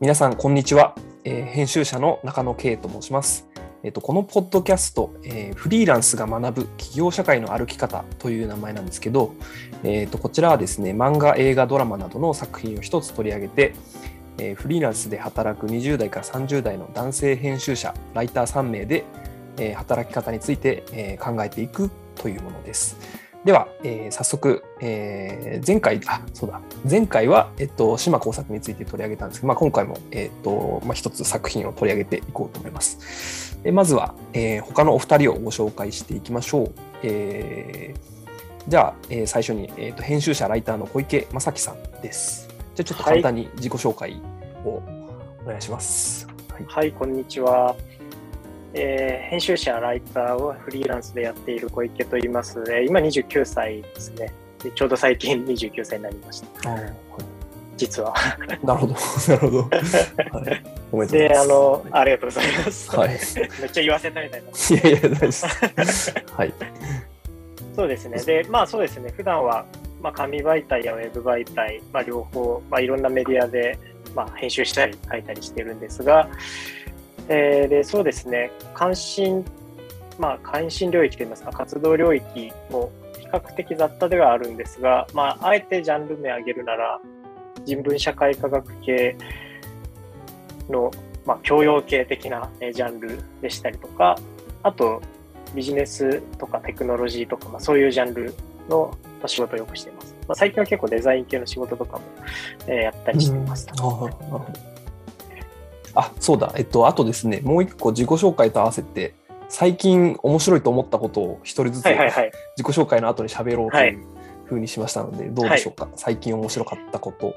皆さん、こんにちは。えー編集者の中野圭と申します。えっとこのポッドキャスト、えーフリーランスが学ぶ企業社会の歩き方という名前なんですけど、えっとこちらはですね、漫画、映画、ドラマなどの作品を一つ取り上げて、えーフリーランスで働く20代から30代の男性編集者、ライター3名で、えー働き方について、えー考えていくというものです。では、えー早速、えー前回、あ、そうだ、前回は、えっと、島工作について取り上げたんですけど、まあ、今回も、えっと、まあ、一つ作品を取り上げていこうと思います。でまずは、えー他のお二人をご紹介していきましょう。えーじゃあ、えー最初に、えーと、編集者、ライターの小池正樹さんです。じゃあ、ちょっと簡単に自己紹介をお願いします。はい。はい、こんにちは。えー編集者、ライターをフリーランスでやっている小池と言います。えー今29歳ですねで。ちょうど最近29歳になりました。実は。なるほど、なるほど。はい、おめでとうございで、ます。あの、ありがとうございます。はいめっちゃ言わせたみたいな。いやいや、大丈夫です。はい。そうですね。で、まあそうですね。普段は、まあ、紙媒体やウェブ媒体、まあ、両方、まあ、いろんなメディアで、まあ、編集したり書いたりしてるんですが、えーでそうですね、関心、まあ、関心領域といいますか、活動領域も比較的雑多ではあるんですが、まあ、あえてジャンル名挙げるなら、人文社会科学系の、まあ、教養系的なえジャンルでしたりとか、あと、ビジネスとかテクノロジーとか、まあ、そういうジャンルのま仕事をよくしています。まあ、最近は結構デザイン系の仕事とかも、えーやったりしています。うんあそうだ。えっと、あとですね、もう一個自己紹介と合わせて、最近面白いと思ったことを一人ずつ自はいはいはい。己紹介の後に喋ろうとはいいうふうにしましたので、どうでしょうか、最近面白かったこと。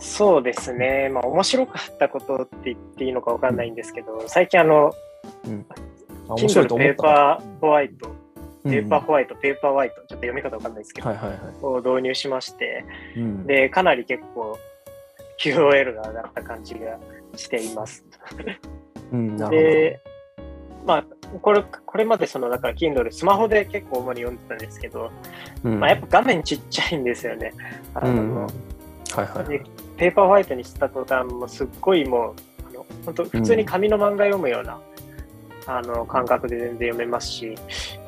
そうですね。まあ、面白かったことって言っていいのかわかんないんですけど、最近あの、うん。あ面白いと思ったペーパーホワイト、うんペーパーホワイト、ペーパーホワイト、ちょっと読み方わかんないですけど、はいはいはい。を導入しまして、うん、で、かなり結構 QOL が上がった感じがしています。うん、で、まあ、これ、これまでその、だから Kindle、スマホで結構主に読んでたんですけど。うんまあ、やっぱ画面ちっちゃいんですよね。あのうんうん、はいはいはいで。ペーパーホワイトにした途端、もうすっごいもう、あの本当普通に紙の漫画読むような、あの感覚で全然読めますし、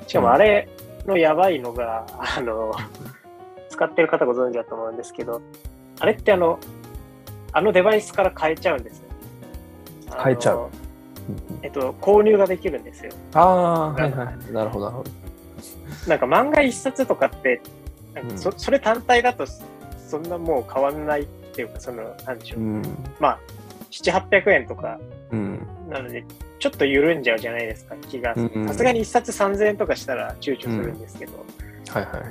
しかもあれのやばいのが、あの、使ってる方ご存知だと思うんですけど、あれってあの、あのデバイスから変えちゃうんですよ。変えちゃう。うんえっと、購入ができるんですよ。ああ、はいはい。なるほど、なるほど。なんか漫画一冊とかって、そそれ単体だとそんなもう変わんないっていうか、その、なんでしょう。うん。まあ、7、800円とかうん。なので、ちょっと緩んじゃうじゃないですか、気がうんうん。さすがに1冊3000円とかしたら躊躇するんですけど、はいはいはい。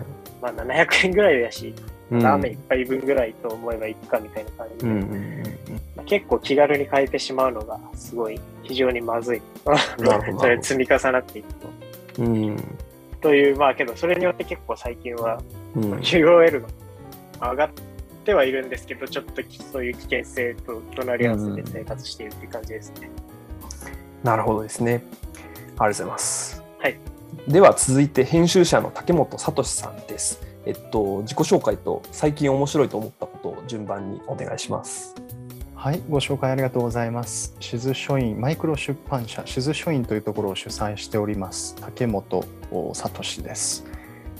まあ700円ぐらいだし、うんラーメン一杯分ぐらいと思えばいいかみたいな感じで、うんうんうんまあ結構気軽に変えてしまうのがすごい非常にまずい。それ積み重なっていくと。うん。という、まあけど、それによって結構最近はうん。QOL が上がってはいるんですけど、ちょっとそういう危険性と隣り合わせで生活しているっていう感じですね。なるほどですね。ありがとうございます。はい。では続いて編集者の竹本聡さんです。えっと自己紹介と最近面白いと思ったことを順番にお願いします。はい、ご紹介ありがとうございます。静書院マイクロ出版社静書院というところを主催しております竹本聡です。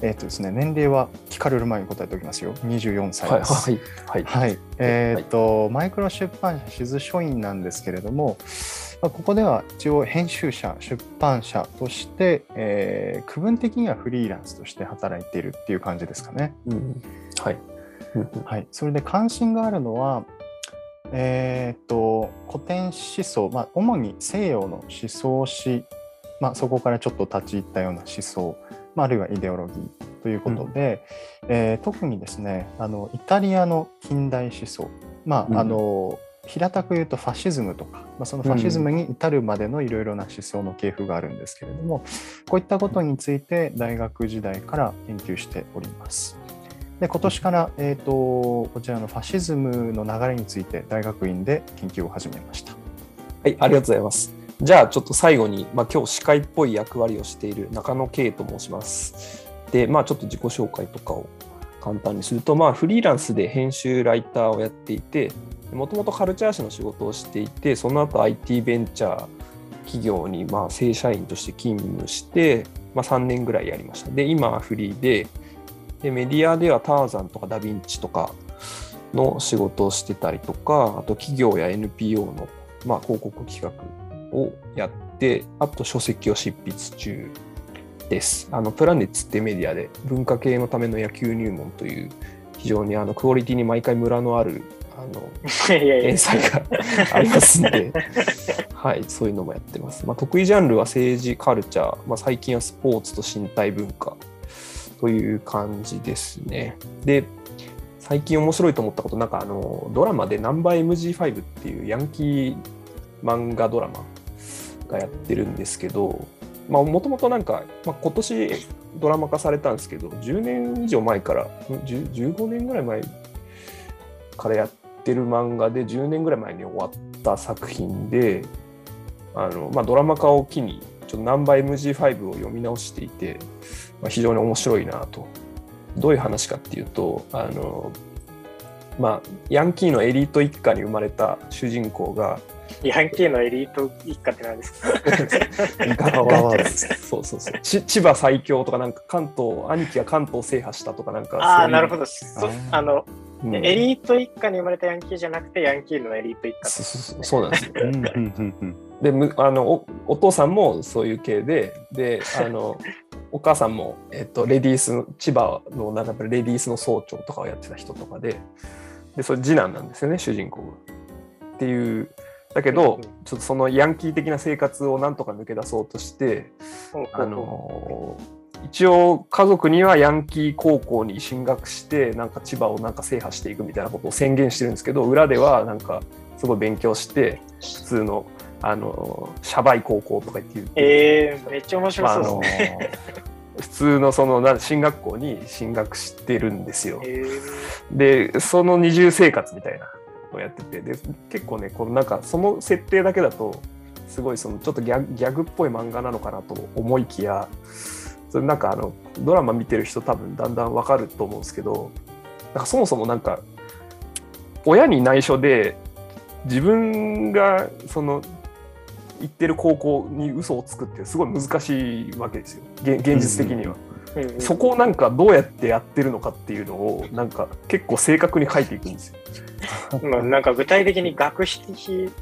えっ、とですね、年齢は聞かれる前に答えておきますよ。24歳はいです。はいはい。はい、えっ、と、マイクロ出版社静書院なんですけれども、まあここでは一応編集者、出版社として、えー区分的にはフリーランスとして働いているっていう感じですかね。うん。はい。うんうんはい、それで関心があるのは、えーっと古典思想、まあ、主に西洋の思想史、まあ、そこからちょっと立ち入ったような思想、まあ、あるいはイデオロギーということで、えー特にですねあのイタリアの近代思想、まあうんあの平たく言うとファシズムとか、まあ、そのファシズムに至るまでのいろいろな思想の系譜があるんですけれどもこういったことについて大学時代から研究しております。で今年から、えー、とこちらのファシズムの流れについて大学院で研究を始めました。はい、ありがとうございます。じゃあちょっと最後に、まあ、今日司会っぽい役割をしている中野圭と申します。で、まあちょっと自己紹介とかを簡単にすると、まあフリーランスで編集ライターをやっていて、もともとカルチャー誌の仕事をしていて、その後 IT ベンチャー企業にまあ正社員として勤務して、まあ、3年ぐらいやりました。で、今はフリーで、でメディアではターザンとかダヴィンチとかの仕事をしてたりとか、あと企業や NPO のまあ広告企画をやって、あと書籍を執筆中です。あのプラネッツってメディアで文化系のための野球入門という非常にあのクオリティに毎回ムラのあるあの 連載がありますので、はい、そういうのもやってます。まあ、得意ジャンルは政治、カルチャー、まあ、最近はスポーツと身体文化という感じですね。で、最近面白いと思ったこと、なんかあのドラマでナンバー MG5 っていうヤンキー漫画ドラマがやってるんですけど、もともとなんか、まあ、今年ドラマ化されたんですけど、10年以上前から、15年ぐらい前からやってる漫画で、10年ぐらい前に終わった作品で、あのまあ、ドラマ化を機に、ちょっとナンバー MG5 を読み直していて、まあ、非常に面白いなと。どういう話かっていうと、あのまあ、ヤンキーのエリート一家に生まれた主人公が、ヤンキーのエリート一家って何ですか？そうそうそう。千葉最強とかなんか関東兄貴が関東制覇したとかなんかああなるほど。あの、うん、エリート一家に生まれたヤンキーじゃなくてヤンキーのエリート一家そうそうなんですよ。であのおお父さんもそういう系でであのお母さんも、えっと、レディース千葉のなんかレディースの総長とかをやってた人とかででそれ次男なんですよね主人公が。っていうだけど、ちょっとそのヤンキー的な生活をなんとか抜け出そうとして、あの一応家族にはヤンキー高校に進学してなんか千葉をなんか制覇していくみたいなことを宣言してるんですけど裏ではなんかすごい勉強して普通のあのシャバい高校とか言ってえー、めっちゃ面白そうですね、まあ、普通のその進学校に進学してるんですよ、えー、でその二重生活みたいなをやっててで結構ねこのなんかその設定だけだとすごいそのちょっとギャギャグっぽい漫画なのかなと思いきやそれなんかあのドラマ見てる人多分だんだんわかると思うんですけどなんかそもそもなんか親に内緒で自分がその行ってる高校に嘘をつくってすごい難しいわけですよ現実的には。そこをなんかどうやってやってるのかっていうのをなんか結構正確に書いていくんですよ。まあなんか具体的に学費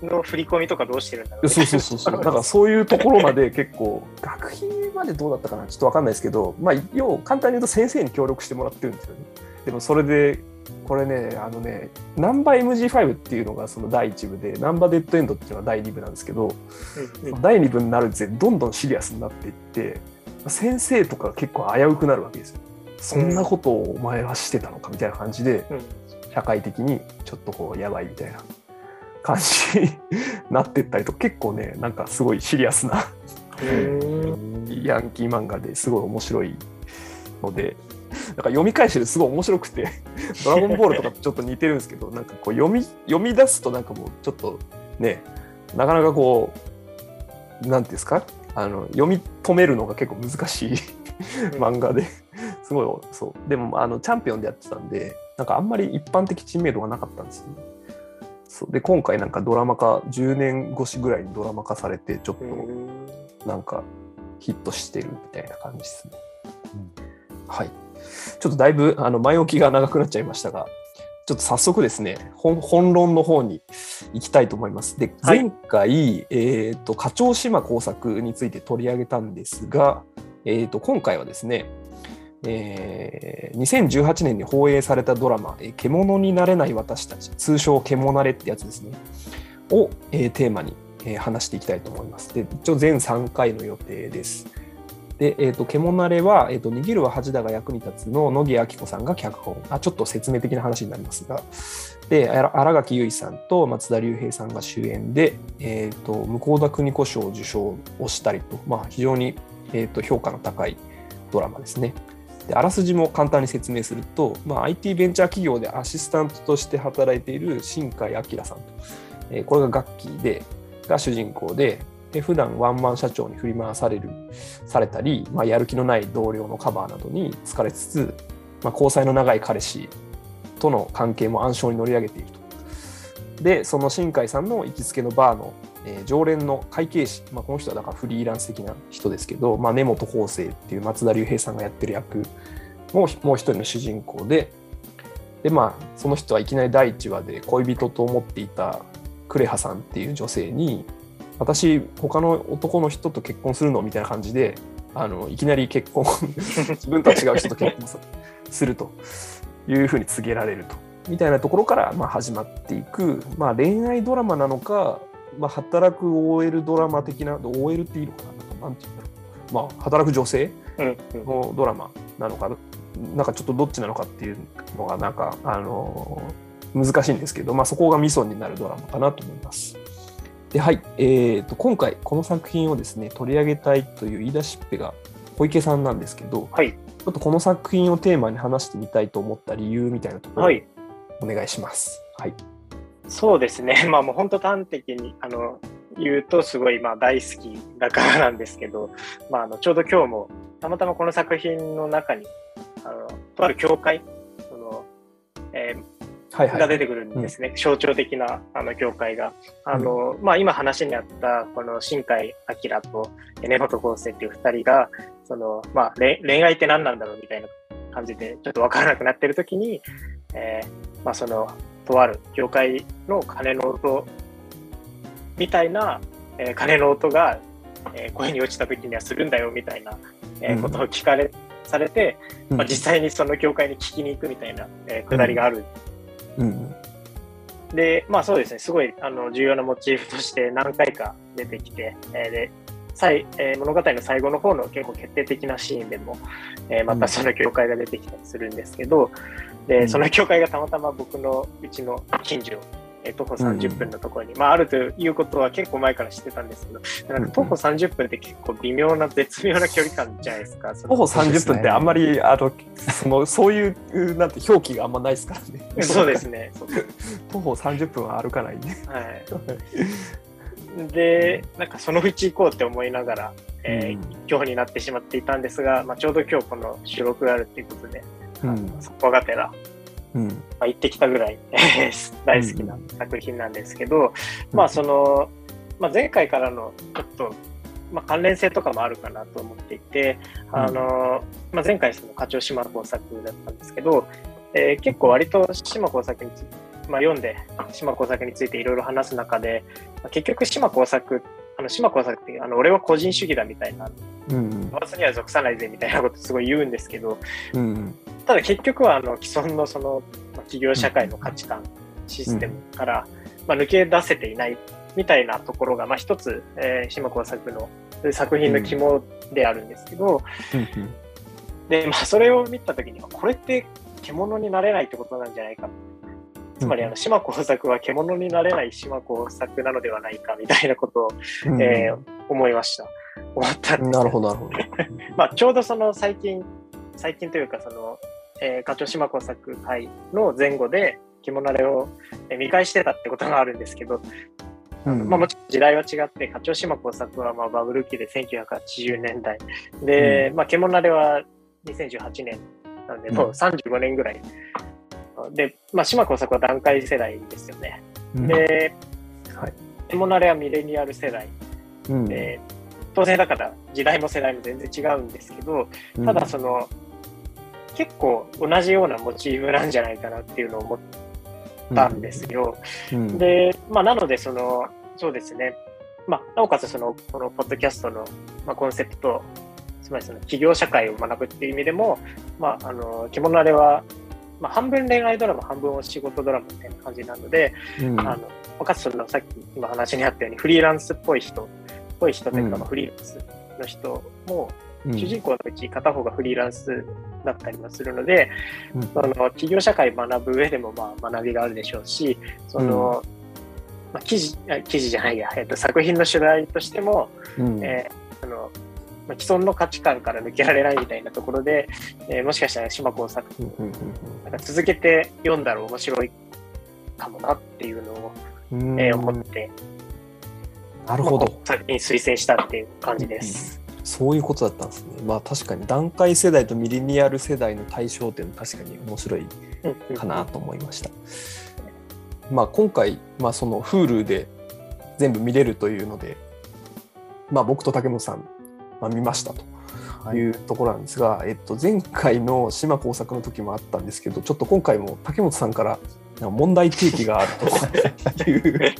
の振り込みとかどうしてるんだろう、そうそうそうそう。だからそういうところまで結構学費までどうだったかなちょっとわかんないですけど、まあ要簡単に言うと先生に協力してもらってるんですよね。でもそれでこれね、あのね、ナンバー MG5 っていうのがその第1部で、ナンバーデッドエンドっていうのは第2部なんですけど、うんうん、第2部になるにどんどんシリアスになっていって、先生とか結構危うくなるわけですよ。そんなことをお前はしてたのかみたいな感じで、社会的にちょっとこうやばいみたいな感じになってったりと結構ねなんかすごいシリアスなヤンキー漫画ですごい面白いのでなんか読み返してるすごい面白くて「ドラゴンボール」とかちょっと似てるんですけどなんかこう読み読み出すとなんかもうちょっとねなかなかこう何ていうんですか？あの読み止めるのが結構難しい漫画で。すごいそう。でもあのチャンピオンでやってたんでなんかあんまり一般的知名度がなかったんですよね。そう。で今回なんかドラマ化10年越しぐらいにドラマ化されてちょっとなんかヒットしてるみたいな感じですね。うん、はい。ちょっとだいぶあの前置きが長くなっちゃいましたがちょっと早速ですね本本論の方に行きたいと思います。で前回、はい、えーと、課長島工作について取り上げたんですが、えーと、今回はですね、えー、2018年に放映されたドラマ「獣になれない私たち」通称「獣なれ」ってやつですねを、えー、テーマに、えー、話していきたいと思います。で一応全3回の予定です。で、えーと、獣なれは、えーと、握るは恥だが役に立つの野木明子さんが脚本。あちょっと説明的な話になりますが。で新垣結衣さんと松田龍平さんが主演で、えーと、向田邦子賞受賞をしたりと、まあ、非常に、えー、と評価の高いドラマですね。であらすじも簡単に説明すると、まあ、IT ベンチャー企業でアシスタントとして働いている新海明さんと、えー、これが楽器でが主人公でで普段ワンマン社長に振り回されるされたり、まあ、やる気のない同僚のカバーなどに疲れつつ、まあ、交際の長い彼氏との関係も暗礁に乗り上げていると。でその新海さんの行きつけのバーの、えー常連の会計士、まあ、この人はだからフリーランス的な人ですけど、まあ、根本康生っていう松田龍平さんがやってる役ももう一人の主人公でで、まあ、その人はいきなり第1話で恋人と思っていたクレハさんっていう女性に私他の男の人と結婚するのみたいな感じであのいきなり結婚 自分とは違う人と結婚すするというふうに告げられると。みたいなところからまあ始まっていく、まあ、恋愛ドラマなのか、まあ、働く OL ドラマ的な OL っていいのかな？なんていうんだろう、まあ、働く女性のドラマなのかな？んかちょっとどっちなのかっていうのがなんかあの難しいんですけど、まあ、そこがミソになるドラマかなと思います。ではい、えー、と今回この作品をですね取り上げたいという言い出しっぺが小池さんなんですけど、はい。ちょっとこの作品をテーマに話してみたいと思った理由みたいなところをはい。お願いします。はい、そうですね。まあもう本当端的にあの言うとすごいまあ大好きだからなんですけど、まああのちょうど今日もたまたまこの作品の中にあのとある教会その、えーはいはいが出てくるんですね。象徴的なあの教会が。あの、まあ今話にあったこの新海明と根本康生っていう二人が、そのまあ恋恋愛って何なんだろうみたいな感じでちょっとわからなくなってる時に、えーまあそのとある教会の鐘の音みたいな、えー鐘の音が、えー声に落ちた時にはするんだよみたいな、えことを聞かれ、されて、うん。まあ、実際にその教会に聞きに行くみたいな、えーくだりがあるうんで、まあそうですね、すごいあの重要なモチーフとして何回か出てきて、えーで最えー物語の最後の方の結構決定的なシーンでも、えーまたその教会が出てきたりするんですけど、でうん。その教会がたまたま僕のうちの近所、えー徒歩30分のところに、まあ、あるということは結構前から知ってたんですけど、なんか徒歩30分って結構微妙な、絶妙な距離感じゃないですか？徒歩30分ってあんまり、あのその そういうなんて表記があんまないですからね。そうですね。徒歩30分は歩かないんで。はい、で、なんかそのうち行こうって思いながら、えー今日になってしまっていたんですが、まあ、ちょうど今日この収録があるっていうことで、うん。そこがてら、うん。まあ、行ってきたぐらい 大好きな作品なんですけど、まあその、まあ、前回からのちょっと、まあ、関連性とかもあるかなと思っていて、あのまあ、前回その課長島工作だったんですけど、えー結構割と島工作について、まあ、読んで島工作についていろいろ話す中で、まあ結局島工作あの島工作ってあの俺は個人主義だみたいな、うん派閥には属さないぜみたいなことすごい言うんですけど、うんただ結局はあの既存のその、まあ、企業社会の価値観、システムから、まあ、抜け出せていないみたいなところが、まあ、一つ、えー島工作の作品の肝であるんですけど、うん。で、まあ、それを見たときには、これって獣になれないってことなんじゃないか。つまり、あの、島工作は獣になれない島工作なのではないか、みたいなことを、うんえー思いました。思ったなるほどなるほど。まあ、ちょうどその最近、最近というか、その、えー、課長島工作会の前後で、着物れをえー見返してたってことがあるんですけど、うんまあ、もちろん時代は違って、課長島工作はまあバブル期で1980年代。で、まあ、獣れは2018年なんで、もう35年ぐらい。で、まあ、島工作は段階世代ですよね。うんで、はい獣れはミレニアル世代。うんで、当然だから時代も世代も全然違うんですけど、ただその、結構同じようなモチーフなんじゃないかなっていうのを思ったんですよ。うんで、まあ、なので、その、そうですね。まあ、なおかつ、その、このポッドキャストの、まあ、コンセプト、つまりその企業社会を学ぶっていう意味でも、まあ、あの、着物あれは、まあ、半分恋愛ドラマ、半分お仕事ドラマみたいな感じなので、うん。あの、かつそのさっき今話にあったようにフリーランスっぽい人、っぽい人というか、うん。まあフリーランスの人も、うん。主人公のうち片方がフリーランスだったりもするので、うん。その企業社会学ぶ上でもまあ学びがあるでしょうし、その、まあ、記事、あ記事じゃないや、えっと、作品の主題としても、うん。えーあの、まあ、既存の価値観から抜けられないみたいなところで、えーもしかしたら島工作うんうんなんか続けて読んだら面白いかもなっていうのを、うんえー思って、なるほど作品推薦したっていう感じです。そういうことだったんですね。まあ確かに段階世代とミレニアル世代の対象っていうのは確かに面白いかなと思いました。まあ、今回、まあ、その Hulu で全部見れるというので、まあ、僕と竹本さん、まあ、見ましたとい。うところなんですが、えっと、前回の島工作の時もあったんですけどちょっと今回も竹本さんから問題提起があるという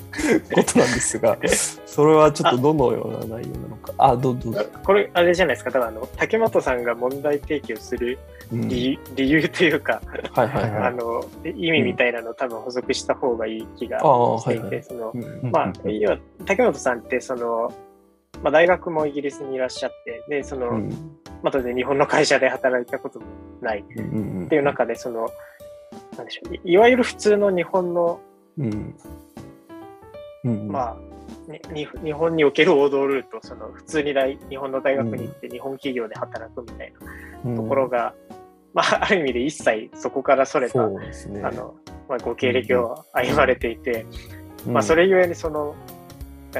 ことなんですが それはちょっとどのような内容なのか。あどうどうこれあれじゃないですか。だからあの竹本さんが問題提起をする理,、理由というか、はいはいはい、あの意味みたいなのを多分補足した方がいい気がしていて、そのまあ要は竹本さんってそのまあ、大学もイギリスにいらっしゃって、で、その、うん、まあ、当然日本の会社で働いたこともない。っていう中で、その、なんでしょう、いわゆる普通の日本の、うん。うん、まあ、に日本における王道ルート、その普通に大日本の大学に行って日本企業で働くみたいなところが、まあ、ある意味で一切そこからそれた、ね、あのまあ、ご経歴を歩まれていて、まあ、それゆえにその、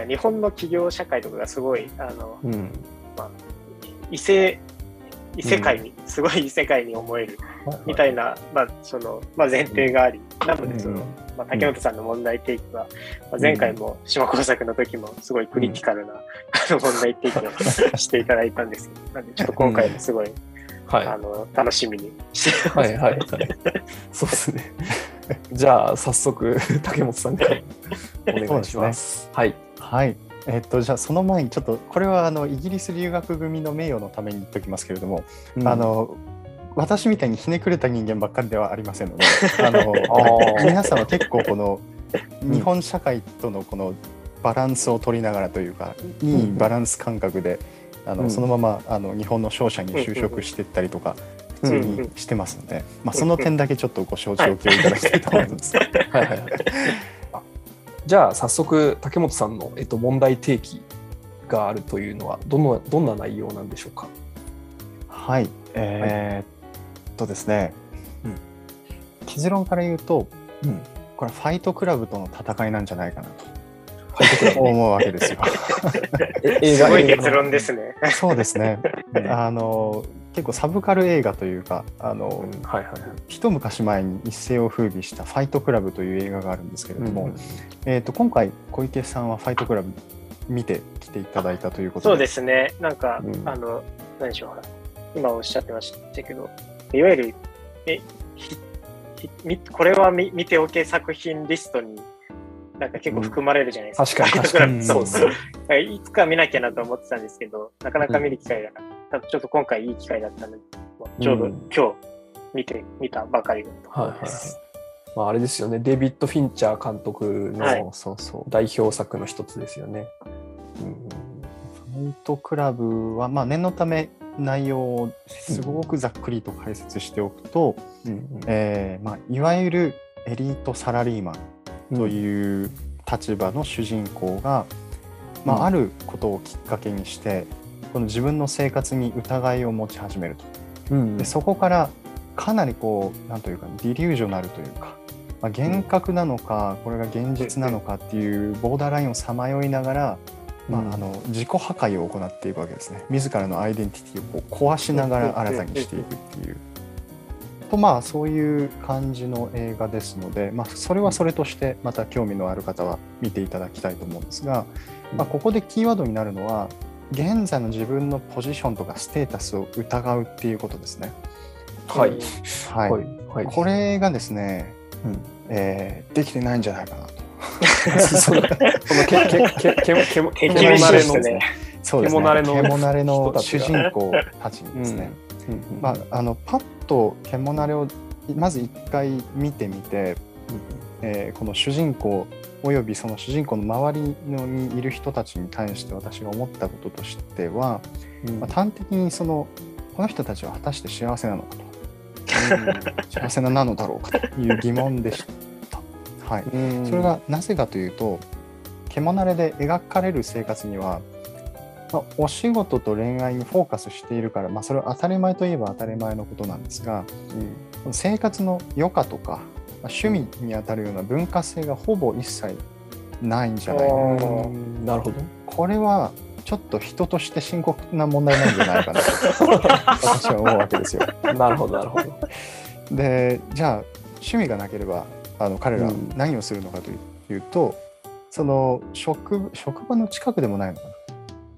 日本の企業社会とかがすごい、あの、うん、まあ、異性、異世界に、うん、すごい異世界に思えるみたいな、まあ、その、まあ、前提があり、なので、その、まあ、竹本さんの問題提起は、まあ、前回も島工作の時もすごいクリティカルな、あの問題提起をしていただいたんですけど、なんでちょっと今回もすごい、はい、あの楽しみにしてます。はいはい、はい、そうですね。じゃあ早速 竹本さんからお願いします。すね、はい。はい。えっと、じゃあその前にちょっとこれはあのイギリス留学組の名誉のために言っておきますけれども、うん、あの私みたいにひねくれた人間ばっかりではありませんので あの皆さんは結構この日本社会とのこのバランスを取りながらというか、いいバランス感覚であの、そのままあの日本の商社に就職していったりとか、普通にしてますので、まあ、その点だけちょっとご承知おきをいただきたいと思います。はいはいはい。じゃあ早速竹本さんの、えっと、問題提起があるというのはどのどんな内容なんでしょうか？はい、えー、っとですね、うん、結論から言うと、うん、これファイトクラブとの戦いなんじゃないかなと。ファイトクラブ思うわけですよ。すごい結論ですね。そうですね。あの結構サブカル映画というかあの、うんはいはいはい、一昔前に一世を風靡した「ファイトクラブ」という映画があるんですけれども、うん。うん、えーと、今回小池さんは「ファイトクラブ」見てきていただいたということで。そうですね。なんか、うん、あの何でしょう今おっしゃってましたけどいわゆるえこれは見見ておけ作品リストになんか結構含まれるじゃないですか。うん、確かに。そうそう。いつか見なきゃなと思ってたんですけど、なかなか見る機会がなかった。ちょっと今回いい機会だったので、ちょうど今日見て、見たばかりのところです。まあ、あれですよね、デビッド・フィンチャー監督の、はい、そうそう代表作の一つですよね。うん、ファイトクラブは、まあ、念のため内容をすごくざっくりと解説しておくと、うんえーまあ、いわゆるエリートサラリーマンという立場の主人公が、まあ、あることをきっかけにしてこの自分の生活に疑いを持ち始めると。でそこからかなりこうなんというかディリュージョナルというか、まあ、幻覚なのかこれが現実なのかっていうボーダーラインをさまよいながら、まあ、あの自己破壊を行っていくわけですね。自らのアイデンティティをこう壊しながら新たにしていくっていう。とまあそういう感じの映画ですので、まあ、それはそれとしてまた興味のある方は見ていただきたいと思うんですが、まあ、ここでキーワードになるのは現在の自分のポジションとかステータスを疑うっていうことですね。はい、はい。はい。はい、これがですね、うん。えー、できてないんじゃないかなと。そのけけけけけ けけれの、そうですね、けもなれの主人公たちにですね、まあ、あのパッと獣をまず一回見てみて、えー、この主人公およびその主人公の周りのにいる人たちに対して私が思ったこととしては、うん、まあ、端的にそのこの人たちは果たして幸せなのかと、幸せなのだろうかという疑問でした。はい、それがなぜかというと獣で描かれる生活にはまあ、お仕事と恋愛にフォーカスしているから、まあ、それは当たり前といえば当たり前のことなんですが、うん、生活の余暇とか、まあ、趣味にあたるような文化性がほぼ一切ないんじゃないかななるほどこれはちょっと人として深刻な問題なんじゃないかなと 私は思うわけですよ。なるほどなるほど。でじゃあ趣味がなければあの彼らうん何をするのかというと、その職職場の近くでもないのかな。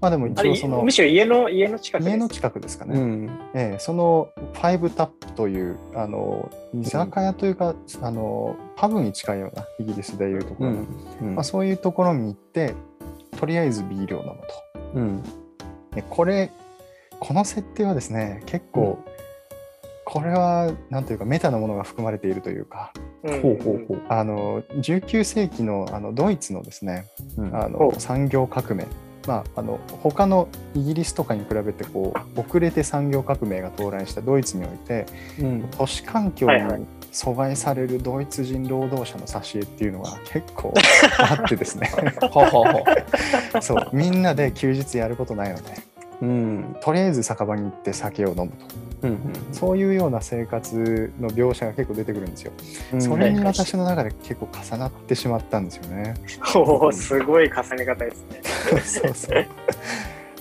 まあでも一応そのむしろ家の家の近くです。家の近くですかね。うん。ええそのファイブタップというあの居酒屋というか、あのパブに近いようなイギリスでいうところの、うん。まあ、そういうところに行ってとりあえずビールを飲むと。うん。でこれこの設定はですね結構、これはなんというかメタなものが含まれているというかうんほうほうほう。あの19世紀のあのドイツのですねうんあの産業革命まあ、あの他のイギリスとかに比べてこう遅れて産業革命が到来したドイツにおいてうん。都市環境に阻害されるドイツ人労働者の挿絵っていうのが結構 あってですね。そうみんなで休日やることないのでうん。とりあえず酒場に行って酒を飲むとうん。そういうような生活の描写が結構出てくるんですよ。うん。それに私の中で結構重なってしまったんですよね。おお、すごい重ね方ですね。そうそう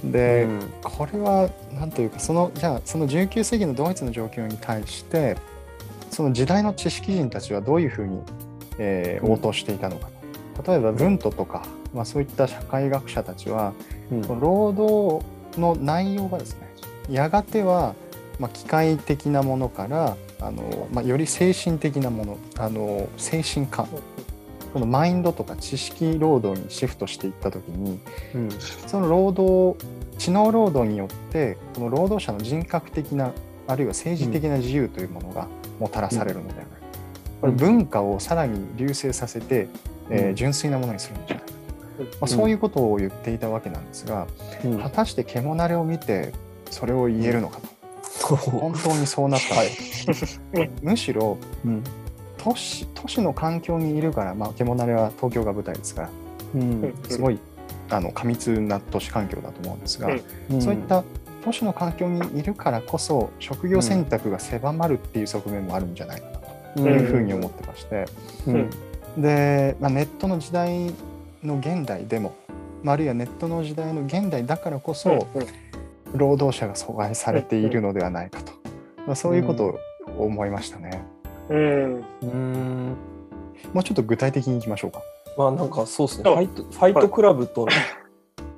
うで、ん。これは何というかそのじゃあその19世紀のドイツの状況に対してその時代の知識人たちはどういうふうに、えーうん応答していたのかと。例えば文トとか、まあ、そういった社会学者たちはうん労働の内容がですねやがては、まあ、機械的なものからあの、まあ、より精神的なものあの精神科このマインドとか知識労働にシフトしていった時にうん。その労働知能労働によってこの労働者の人格的なあるいは政治的な自由というものがもたらされるのではない。か、これ文化をさらに隆盛させて、えーうん。純粋なものにするんじゃないまあ、うんそういうことを言っていたわけなんですが、うん果たして獣慣れを見てそれを言えるのかと本当にそうなったはい。むしろうん。都市都市の環境にいるから、まあ、獣慣れは東京が舞台ですからうん。すごいあの過密な都市環境だと思うんですが、うんそういった都市の環境にいるからこそ職業選択が狭まるっていう側面もあるんじゃないかなとうんいうふうに思ってまして、うん。で、まあ、ネットの時代の現代でも、まあ、あるいはネットの時代の現代だからこそ、労働者が阻害されているのではないかと、まあ、そういうことを思いましたね。うん。うん。もうちょっと具体的にいきましょうか。まあなんかそうですね。ファイトファイトクラブとの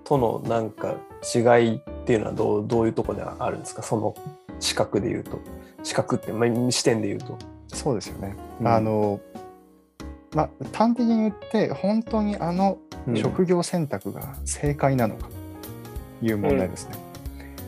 とのなんか違いっていうのはどうどういうところであるんですか？その視覚で言うと、視覚ってまあ視点で言うと。そうですよね。うんあのまあ、端的に言って本当にあのうん。職業選択が正解なのかという問題ですね。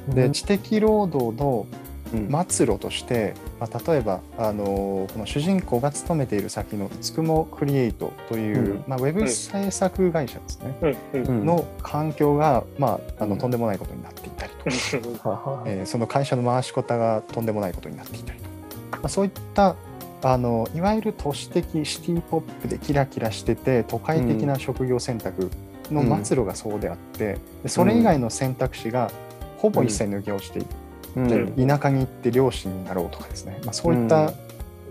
で知的労働のうん。末路として、まあ、例えばあのこの主人公が勤めている先のつくもクリエイトという、うん。まあ、ウェブ制作会社ですね、うん。うん。うんの環境が、まあ、あのうん。とんでもないことになっていたりとか、えーその会社の回し方がとん。でもないことになっていたりとか、まあ、そういったあのいわゆる都市的シティポップでキラキラしてて都会的な職業選択の末路がそうであって、でそれ以外の選択肢がほぼ一切抜け落ちている。うんで田舎に行って漁師になろうとかですね、まあ、そういった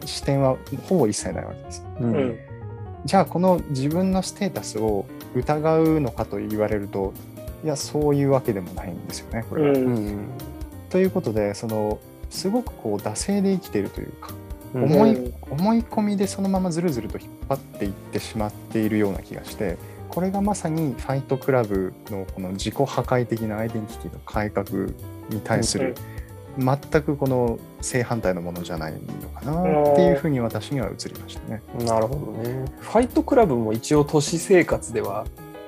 視点はほぼ一切ないわけです。ううんん。じゃあこの自分のステータスを疑うのかと言われるといやそういうわけでもないんですよねこれは。うんうんということでそのすごくこう惰性で生きているというかうん思いうん思い込みでそのままずるずると引っ張っていってしまっているような気がしてこれがまさにファイトクラブのこの自己破壊的なアイデンティティの改革に対する全くこの正反対のものじゃないのかなっていうふうに私には映りましたね。なるほどね。ファイトクラブも一応都市生活では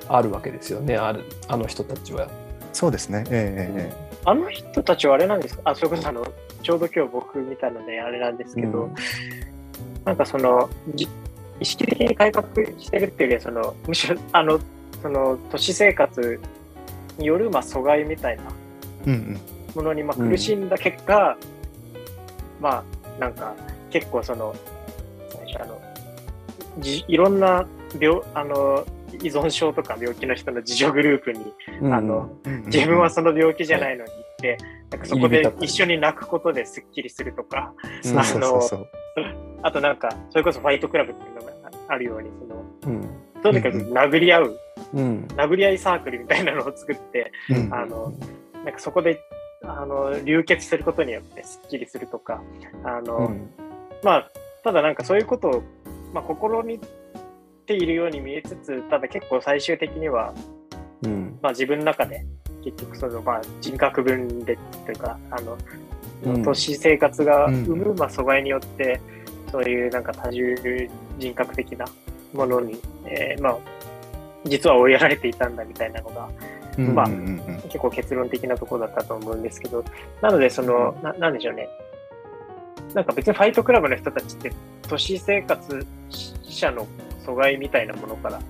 あるわけですよね。あるあの人たちは。そうですね。ええええあの人たちはあれなんですか？あ、それこそあの、ちょうど今日僕見たのであれなんですけど、うん。なんかその、じ意識的に改革してるっていうよりは、その、むしろ、あの、その、都市生活による、まあ、阻害みたいなうんうん。ものに、まあ、うん苦しんだ結果、まあ、なんか、結構その、あの、じいろんな病、あの、依存症とか病気の人の自助グループにうんあのうんうん自分はその病気じゃないのに行って、なんかそこで一緒に泣くことですっきりするとか、そうそうそうそう。あとなんか、それこそファイトクラブっていうのがあるように、その、うん。とにかく殴り合う、うん。殴り合いサークルみたいなのを作って、うん。あの、なんかそこで、あの、流血することによってすっきりするとか、あの、うん。まあ、ただなんかそういうことをまあ、試みているように見えつつ、ただ結構最終的には、うん。まあ、自分の中で結局その、まあ、人格分裂というか、あの、うん。都市生活がうん。生む、まあ、阻害によって、そういうなんか多重人格的なものに、えーまあ、実は追いやられていたんだみたいなのが、まあ結構結論的なところだったと思うんですけど、なので、その、ななんでしょうね。なんか別にファイトクラブの人たちって、都市生活者の阻害みたいなものから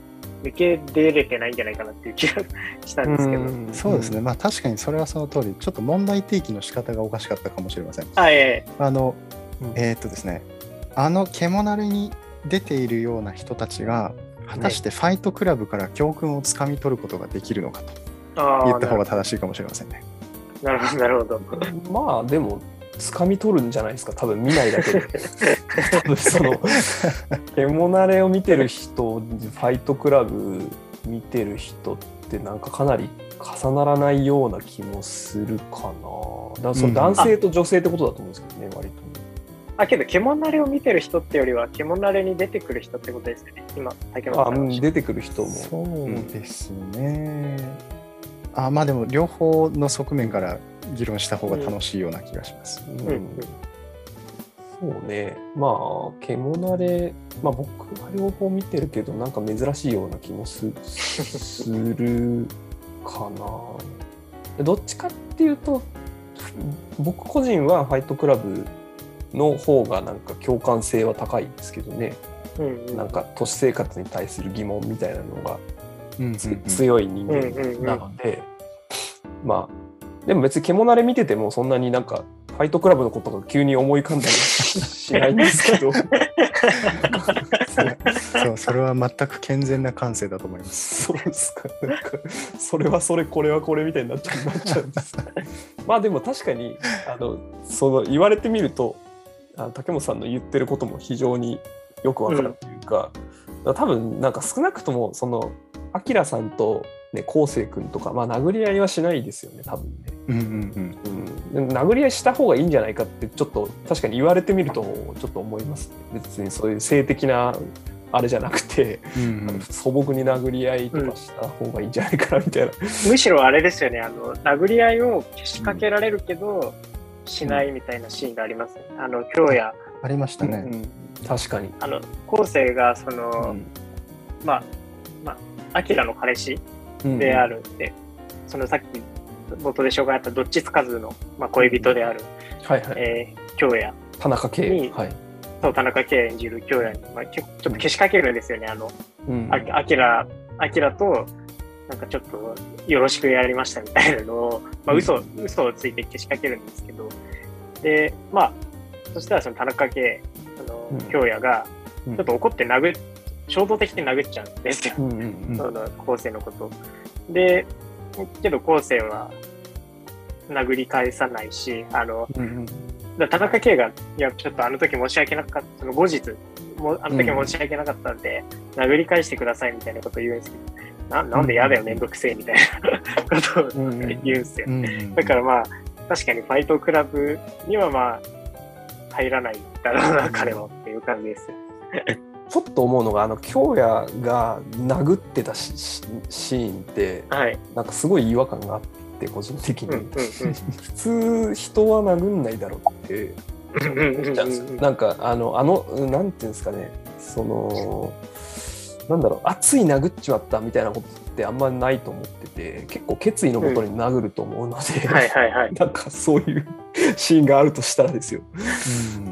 抜け出れてないんじゃないかなっていう気がしたんですけど。んそうですね、。まあ確かにそれはその通り、ちょっと問題提起の仕方がおかしかったかもしれません。あ、えあの、うんえーっとですね、あの獣に出ているような人たちが、果たしてファイトクラブから教訓をつかみ取ることができるのかと言った方が正しいかもしれませんね。なるほど、なるほど。まあでも掴み取るんじゃないですか？多分見ないだけで。多分その獣れを見てる人ファイトクラブ見てる人ってなんかかなり重ならないような気もするかな。だその男性と女性ってことだと思うんですけどね、割と。あ、けど、獣れを見てる人ってよりは、獣れに出てくる人ってことですよね。今、竹あ本さんが。うん出てくる人も。そうですね。あまあでも両方の側面から議論した方が楽しいような気がします。うん。うん。うんそうね。まあ獣れまあ僕は両方見てるけどなんか珍しいような気もすするかな。どっちかっていうと僕個人はファイトクラブの方がなんか共感性は高いんですけどね。うんうん。なんか都市生活に対する疑問みたいなのがうんつ強い人うんうんうん。間なので、まあでも別に獣れ見ててもそんなになんかファイトクラブのことが急に思い浮かんだり しないんですけど。そうそれは全く健全な感性だと思います。そうですか。なんかそれはそれこれはこれみたいになっちゃうなっちゃうんです。まあでも確かにあのその言われてみるとあの竹本さんの言ってることも非常によくわかるというか,、だから多分なんか少なくともそのアキラさんとね昴生君とかまあ殴り合いはしないですよね多分ね。うんうんうん、でも殴り合いした方がいいんじゃないかってちょっと確かに言われてみるとちょっと思います。ね別にそういう性的なあれじゃなくて、うんうん。うん素朴に殴り合いとかした方がいいんじゃないかなみたいな、むしろあれですよね、あの、殴り合いをけしかけられるけど、しないみたいなシーンがありますね。あの、京也、ありましたね。うん確かに、あの、昴生が、その、うん。まあ、まあ、アキラの彼氏うんであるって、そのさっき冒頭で紹介あったどっちつかずの、まあ、恋人である、はいはい、えー、京也。田中圭。にはい、と田中圭演じる京也に、まあ、ちょちょっとけしかけるんですよね、あの、うん。あアキラ、アキラと、なんかちょっとよろしくやりましたみたいなのを、まあ嘘、嘘をついてけしかけるんですけど、で、まあ、そしたらその田中圭、あのうん、京也が、うん。ちょっと怒って殴っ、衝動的に殴っちゃうんですよ。うんうんうんその、昴生のこと。で、けど昴生は殴り返さないし、あの、うんうん田中圭が、いや、ちょっとあの時申し訳なかった、その後日、もうあの時申し訳なかったんで、殴り返してくださいみたいなことを言うんですけど、ななんで嫌だよ、めんどくせえみたいなことをうんうん言うんですよ。うんうんだからまあ、確かにファイトクラブにはまあ、入らないだろうな、彼はっていう感じですよ。ちょっと思うのがあの京也が殴ってたシーンってはい。なんかすごい違和感があって個人的に、うんうんうん。普通人は殴んないだろうって思っちゃうんですよなんかあのあのなんていうんですかね。そのなんだろう熱い殴っちまったみたいなことってあんまないと思ってて結構決意のもとに殴ると思うので、はいはいはい。なんかそういう シーンがあるとしたらですよ。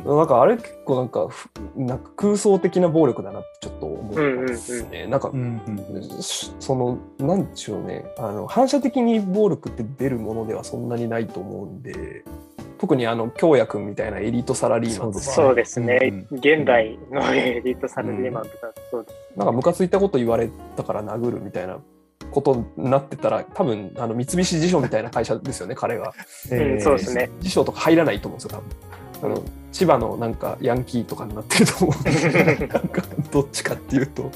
うん。なんかあれ結構なんかふなんか空想的な暴力だなってちょっと思いますね、なんかうんうんしそのなんでしょうね。あの反射的に暴力って出るものではそんなにないと思うんで特にあの京也君みたいなエリートサラリーマンとか。そうですね。うん。現代のエリートサラリーマンとか、そうです。なんかムカついたこと言われたから殴るみたいなことになってたら多分あの三菱地所みたいな会社ですよね彼が。うん、そうですね。地所とか入らないと思うんですよ多分。あの千葉のなんかヤンキーとかになってると思う。なんかどっちかっていうと。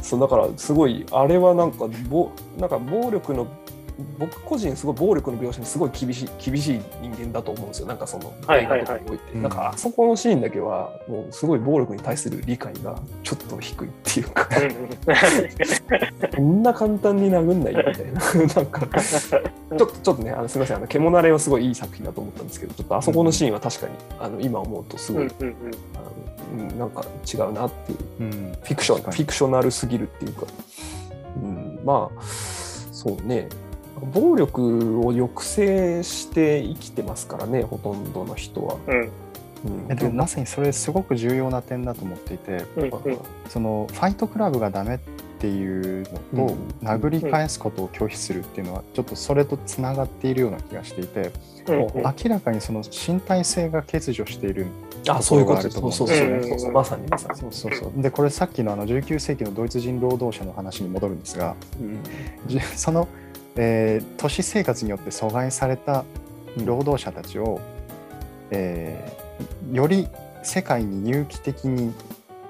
そうだからすごいあれはなんかぼなんか暴力の僕個人すごい暴力の描写にすごい厳しい厳しい人間だと思うんですよ。なんかその映画とかにおいて、うん。なんかあそこのシーンだけはもうすごい暴力に対する理解がちょっと低いっていうか。こんな簡単に殴んないよみたいな。なんかちょっとちょっとねあのすみません。あの獣れはすごいいい作品だと思ったんですけどちょっとあそこのシーンは確かにあの今思うとすごい、うんうんうん。あのうんなんか違うなっていう。うん、フィクションフィクショナルすぎるっていうか、うん、まあそうね暴力を抑制して生きてますからねほとんどの人は。うん。うん。えでもまさにそれすごく重要な点だと思っていてうんうん。そのファイトクラブがダメっていうのと、うん。殴り返すことを拒否するっていうのはちょっとそれとつながっているような気がしていて、うんうん。明らかにその身体性が欠如しているあそういうことところがあるとそう思うんですよねそうそうそうそうまさにまさに。そうそうそう。でこれさっきのあの19世紀のドイツ人労働者の話に戻るんですがうん。じその、えー都市生活によって阻害された労働者たちを、えーより世界に有機的に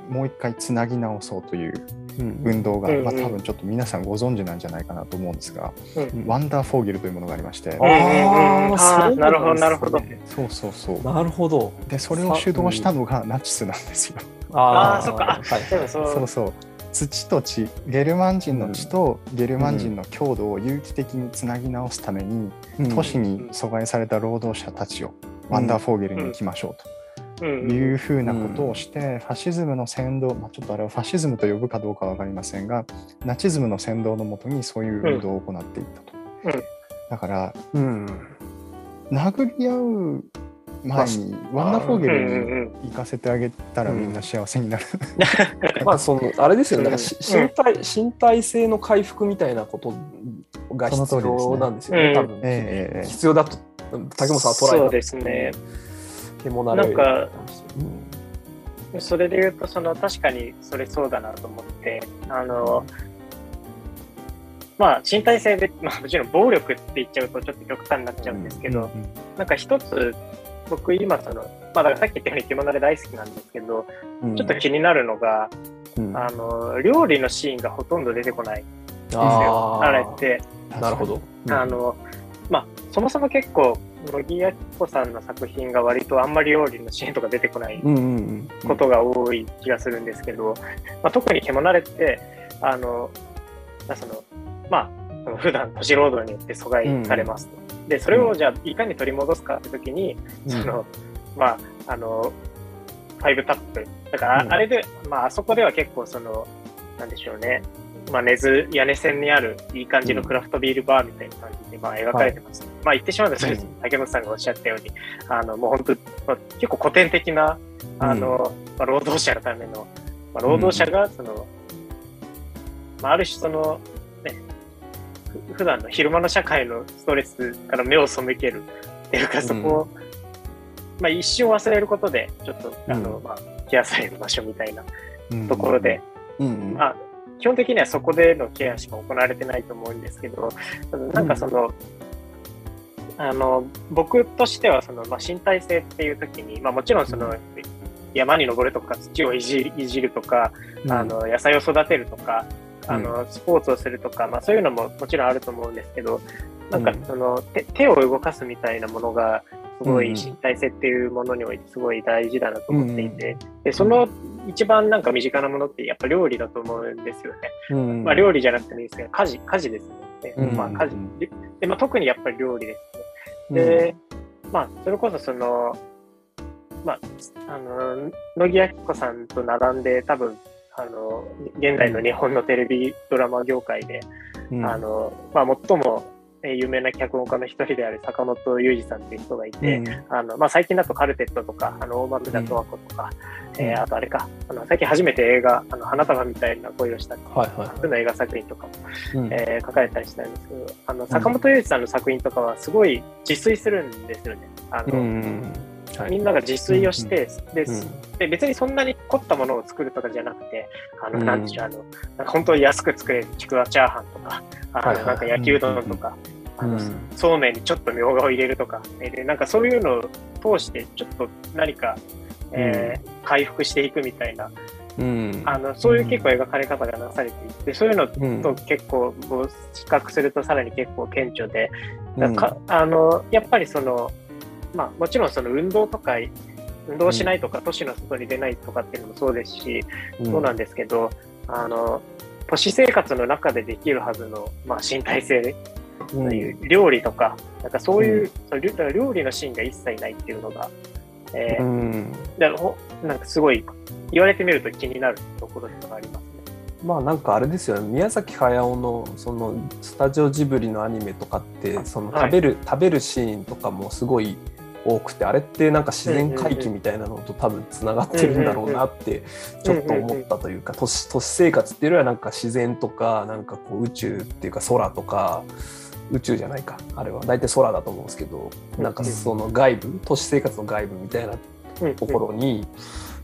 もう一回つなぎ直そうといううん。運動が、うんうん。まあ、多分ちょっと皆さんご存知なんじゃないかなと思うんですが、うん。ワンダーフォーゲルというものがありまして、あーあーそうなるほどなるほど。そうそうそう。なるほど。でそれを主導したのがナチスなんですよ。ああーそっか。あはい。そうそう土と地ゲルマン人の地とゲルマン人の郷土を有機的につなぎ直すために、うん。都市に阻害された労働者たちをワンダーフォーゲルに行きましょうとうんいうふうなことをして、ファシズムの先導、まあ、ちょっとあれはファシズムと呼ぶかどうかは分かりませんがナチズムの先導のもとにそういう運動を行っていったと。うん。だからうん殴り合う前にワンダーフォーゲうんうルにんうん行かせてあげたらみんな幸せになる。まあそのあれですよね、うん。なんかし身体身体性の回復みたいなことが必その通りですね要なんですよね、うん。多分、ええ。ええ必要だと竹本さんは捉えた。そうですね。獣なんかうんそれで言うと、その確かにそれそうだなと思って、あの、まあ身体性で、まあもちろん暴力って言っちゃうとちょっと極端になっちゃうんですけど、うん。なんか一つ、僕今その、まあだからさっき言ったように獣で大好きなんですけど、うんちょっと気になるのが、うんあの、料理のシーンがほとんど出てこないんですよ。あれって。なるほど。あの、まあ、そもそも結構、乃木明子さんの作品が割とあんまり料理のシーンとか出てこないことが多い気がするんですけど、まあ、特に獣れって、あの、まあその、まあ、その普段都市労働によって阻害されますと。で、それをじゃあいかに取り戻すかって時に、うん。その、まあ、あの、ファイブタップ。だから、うん。あれで、まあ、あそこでは結構その、なんでしょうね。まあ、根津、屋根線にあるいい感じのクラフトビールバーみたいな感じで、まあ、描かれてます。まあ、言ってしまうと竹本さんがおっしゃったように、あの、もう本当、まあ、結構古典的な、あの、まあ、労働者のための、まあ、労働者が、その、まあ、ある種その、ね、ふ普段の昼間の社会のストレスから目を背けるっていうか、そこを、まあ、一瞬忘れることで、ちょっと、あの、うん。まあ、ケアされる場所みたいなうんところで、うん。うんまあ、基本的にはそこでのケアしか行われてないと思うんですけど、なんかその、あの、僕としては、その、まあ、身体性っていう時に、まあ、もちろんその、山に登るとか、土をいじいじるとか、あの、野菜を育てるとか、あの、スポーツをするとか、まあ、そういうのももちろんあると思うんですけど、なんかうん。その、手手を動かすみたいなものが、すごいうん身体性っていうものにおいてすごい大事だなと思っていて、で、その一番なんか身近なものってやっぱ料理だと思うんですよね。うんまあ料理じゃなくてもいいですけど、家事、家事ですね。うんまあ家事。うんでで、まあ特にやっぱり料理ですね。で、まあそれこそその、まあ、あの、乃木明子さんと並んで多分、あの、現代の日本のテレビドラマ業界で、うん。あの、まあ最もえー有名な脚本家の一人である坂本雄二さんっていう人がいて、うん。あの、まあ、最近だとカルテットとか、あの、大豆田十和子とか、うん。えーあとあれか、あの、最近初めて映画、あの、花束みたいな恋をしたはいはい初の映画作品とかも、うん。えー書かれたりしたんですけど、あの、坂本雄二さんの作品とかはすごい自炊するんですよね。あの、みんなが自炊をして、でうん。で別にそんなに凝ったものを作るとかじゃなくて、あの、うん。なんでしょう、あの、なんか本当に安く作れるちくわチャーハンとか、あのなんか焼きうどんとか、あのうんそうめんにちょっとみょうがを入れるとか、えーでなんかそういうのを通して、ちょっと何か、えー回復していくみたいなうん。あのそういう結構描かれ方がなされていて、そういうのうんと結構こう比較するとさらに結構顕著で、うん。かあのやっぱりその、まあ、もちろんその運動とか運動しないとか、都市の外に出ないとかっていうのもそうですし、そうなんですけどあの都市生活の中でできるはずの、まあ、身体性うんという料理とか、なんかそういう、その料料理のシーンが一切ないっていうのが、えーうん。なんかすごい言われてみると気になるところではありますね。まあなんかあれですよね。宮崎駿のそのスタジオジブリのアニメとかってそのはい。食べる、食べるシーンとかもすごい多くてあれってなんか自然回帰みたいなのと多分つながってるんだろうなってちょっと思ったというか都市都市生活っていうよりはなんか自然とかなんかこう宇宙っていうか空とか宇宙じゃないか。あれは。大体空だと思うんですけどなんかその外部都市生活の外部みたいなうんところに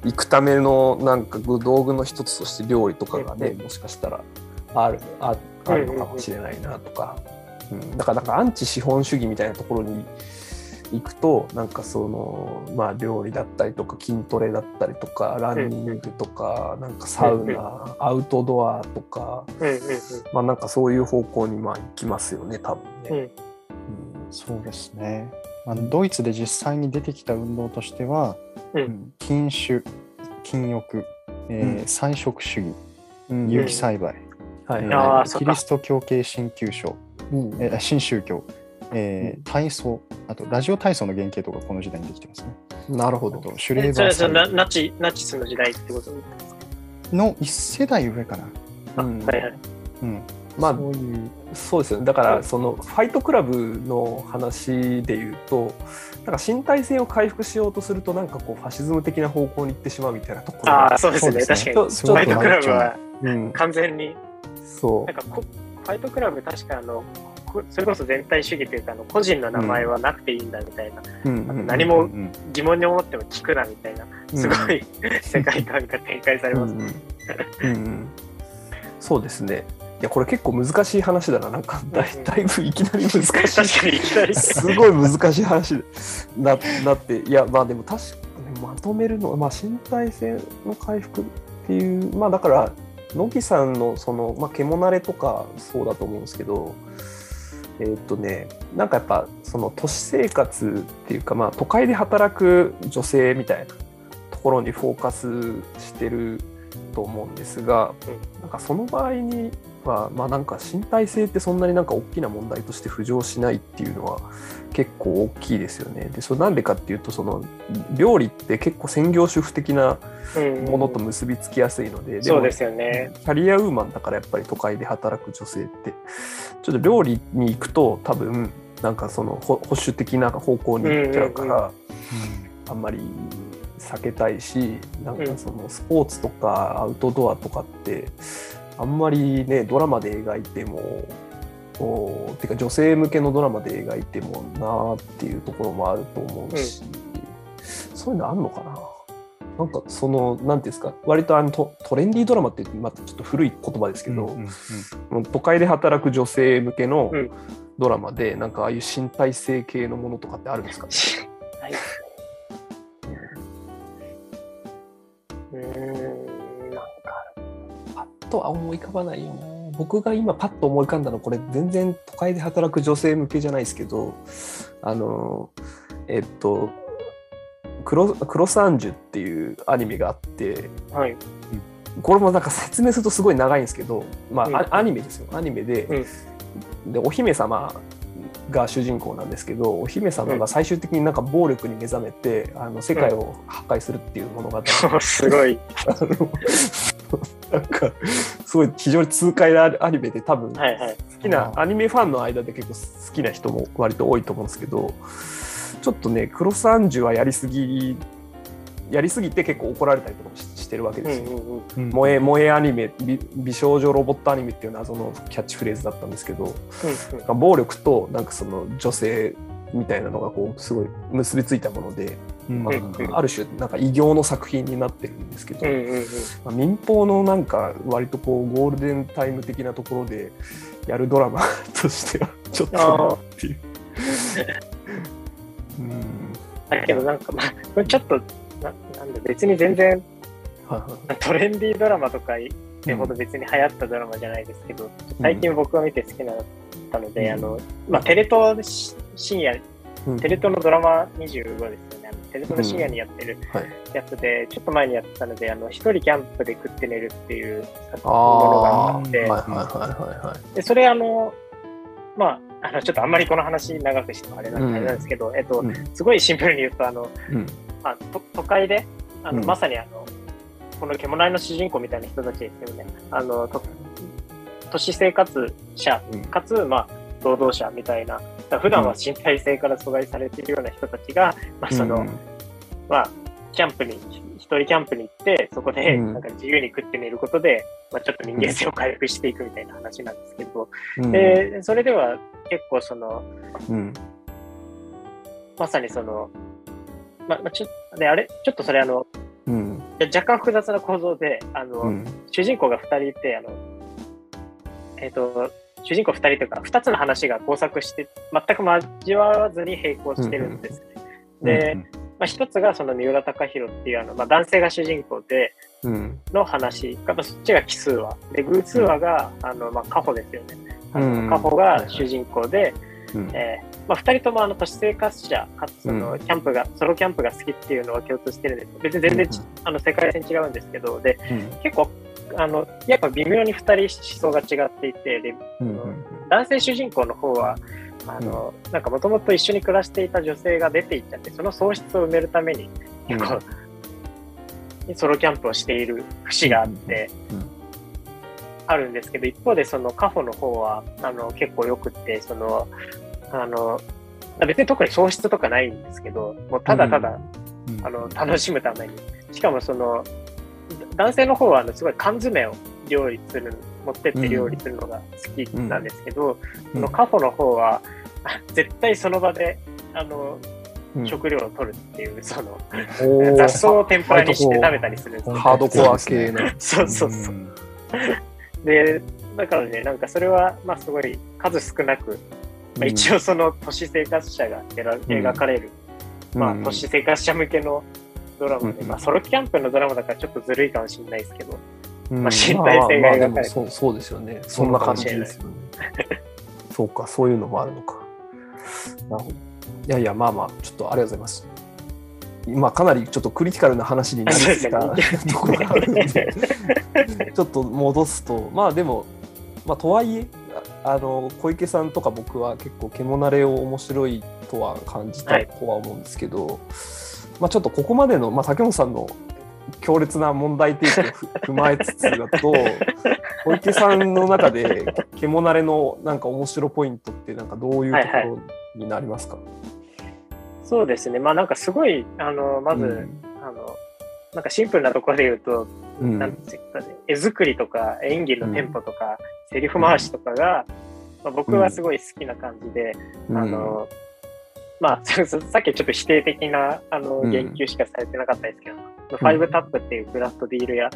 行くためのなんか道具の一つとして料理とかがね、うん。もしかしたらあるああるのかもしれないなとか、うん、だからなんかアンチ資本主義みたいなところに行くとなんかそのまあ料理だったりとか筋トレだったりとかランニングとかなんかサウナアウトドアとかまあなんかそういう方向にまあ行きますよね多分ね。うん。そうですね。あのドイツで実際に出てきた運動としては、うん。禁酒、禁欲、えーうん。菜食主義、うん。有機栽培、はいえーキリスト教系新旧書、うん。えー新宗教、えー体操、あとラジオ体操の原型とかこの時代にできてますね。あなるほど。とシュレえーバー栽それナチナチスの時代ってことの一世代上かな。うんはいはい。うん、まあそういう、そうですよねだからそのファイトクラブの話で言うとなんか身体性を回復しようとするとなんかこうファシズム的な方向に行ってしまうみたいなところがああ、そうですね。そうですね確かに。ファイトクラブはうん、完全に、そなんかこファイトクラブ確かあの、こそれこそ全体主義というかあの個人の名前はなくていいんだみたいな、う、うん何もうんうん。疑問に思っても聞くなみたいなすごい世界観が展開されます、うんうん。うんうん。そうですね。いやこれ結構難しい話だな。なんかだいぶいきなり難しい。確かに。いきなりすごい難しい話ななって。いやまあでも確かにまとめるのまあ身体性の回復っていうまあだから野木さんのその、まあ、獣慣れとかそうだと思うんですけどえーっとねなんかやっぱその都市生活っていうかまあ都会で働く女性みたいなところにフォーカスしてると思うんですが、なんかその場合にはまあなんか身体性ってそんなになんか大きな問題として浮上しないっていうのは結構大きいですよね。でそれなんでかっていうとその料理って結構専業主婦的なうんものと結びつきやすいので、もそうですよね。キャリアウーマンだからやっぱり都会で働く女性ってちょっと料理に行くと多分なんかその保保守的な方向に行っちゃうから、あんまり避けたいしなんかそのスポーツとかアウトドアとかってあんまりねドラマで描いてもこうてか女性向けのドラマで描いてもなーっていうところもあると思うし、そういうのあんのかな？なんかそのなんていうんですか？割とあのトトレンディードラマってまたちょっと古い言葉ですけど、うんうんうん。もう都会で働く女性向けのうん。ドラマで、なんかああいう身体性系のものとかってあるんですか？ねはい。うーん、とは思い浮かばないよな。僕が今パッと思い浮かんだのこれ全然都会で働く女性向けじゃないですけどあのえっとクロ「クロサンジュ」っていうアニメがあってはい。これもなんか説明するとすごい長いんですけど、まあうんアアニメですよアニメで,、でお姫様が主人公なんですけどお姫様が最終的になんか暴力に目覚めて、あの世界を破壊するっていう物語、すごい。なんかすごい非常に痛快なアニメで多分。好きなアニメファンの間で結構好きな人も割と多いと思うんですけどちょっとねクロスアンジュはやりすぎやりすぎて結構怒られたりとかもししてるわけうんですよ。うんうん。うん萌え萌えアニメ美美少女ロボットアニメっていう謎のキャッチフレーズだったんですけどうん暴力となんかその女性みたいなのがこうすごい結びついたもので、うんまあうん。ある種なんか異形の作品になってるんですけど。まあ民放のなんか割とこうゴールデンタイム的なところでやるドラマ としてはちょっとなっていう。うん。だけどなんか、まあ、これちょっと、ななんだ、別に全然、はいはいトレンディードラマとかってほど別に流行ったドラマじゃないですけど、最近僕が見て好きなったので、うん。あの、まあ、テレ東し深夜、うん。テレ東のドラマ25ですよね。あの深夜にやってるはい。やつで、ちょっと前にやってたので、あの、一人キャンプで食って寝るっていうものがあって、はいはいはいはいはい。でそれあの、まあ、あのちょっとあんまりこの話長くしてもあれなんですけど、えっとうん、すごいシンプルに言うと、あの、うん。まあ、と都会で、あのうん。まさにあの、この獣の主人公みたいな人たちですよね。あの、と都市生活者うん。かつ、まあ、労働者みたいな、普段は身体性から阻害されているような人たちが、まあ、その、うん。まあ、キャンプに、一人キャンプに行って、そこでうん。なんか自由に食って寝ることで、まあ、ちょっと人間性を回復していくみたいな話なんですけど、うん。で、それでは結構その、うん。まさにその、ま、まちょで、あれ？ちょっとそれあの、うん。若干複雑な構造で、あの、うん。主人公が2人いて、あの、えっ、と、主人公2人というか、2つの話が交錯して、全く交わらずに並行してるんです。ね。で、うん。まあ、1つがその三浦貴大っていうあの、まあ、男性が主人公でうん。の話が、まあそっちが奇数話。で、偶数話が、あの、まあ、カホですよね。あのうん。カホが主人公で、うん。えーまあ、2人ともあの都市生活者かつそのうん。キャンプが、ソロキャンプが好きっていうのは共通してるんです。別に全然ち、うん。あの世界線違うんですけどでうん。結構あのやっぱ微妙に2人思想が違っていてでうん男性主人公の方はあの、なんかもともと一緒に暮らしていた女性が出ていっちゃってその喪失を埋めるために結構、ソロキャンプをしている節があって、うんあるんですけど、一方でそのカホの方はあの結構よくって、その、あの、別に特に喪失とかないんですけど、もうただただ、うん。あの楽しむために。しかもその、男性の方はあのすごい缶詰を料理する、持ってって料理するのが好きなんですけど、そのカホの方は、あ 絶対その場で、あの、うん。食料を取るっていう、その、雑草を天ぷらにして食べたりするハードコア。系の。そうそうそう。ん。で、だからね、なんかそれは、まあすごい数少なく、まあ、一応その都市生活者が描描かれる、まあ都市生活者向けのドラマで、うんまあソロキャンプのドラマだからちょっとずるいかもしれないですけど、うんまあ身体性が描かれてまあそうそうですよね。そんな感じですよね。そうか、そういうのもあるのか。なるほど。いやいや、まあまあ、ちょっとありがとうございます。今かなりちょっとクリティカルな話になりすぎたところがあるので、ちょっと戻すと、まあでも、まあとはいえ、ああの小池さんとか僕は結構獣慣れを面白いとは感じたはいとは思うんですけど、まあちょっとここまでの、まあ、竹本さんの強烈な問題提起をふ 踏まえつつだと、小池さんの中で獣慣れのなんか面白ポイントってなんかどういうところになりますか、そうですね、まあなんかすごい、あの、まず、うん。あの、なんかシンプルなところで言うと、うん。なんていうんですかね、絵作りとか演技のテンポとか、セリフ回しとかが、まあ、僕はすごい好きな感じで、うん。あの、まあ、そうそうさっきちょっと否定的なあのうん言及しかされてなかったですけど、ファイブタップっていうクラフトビール屋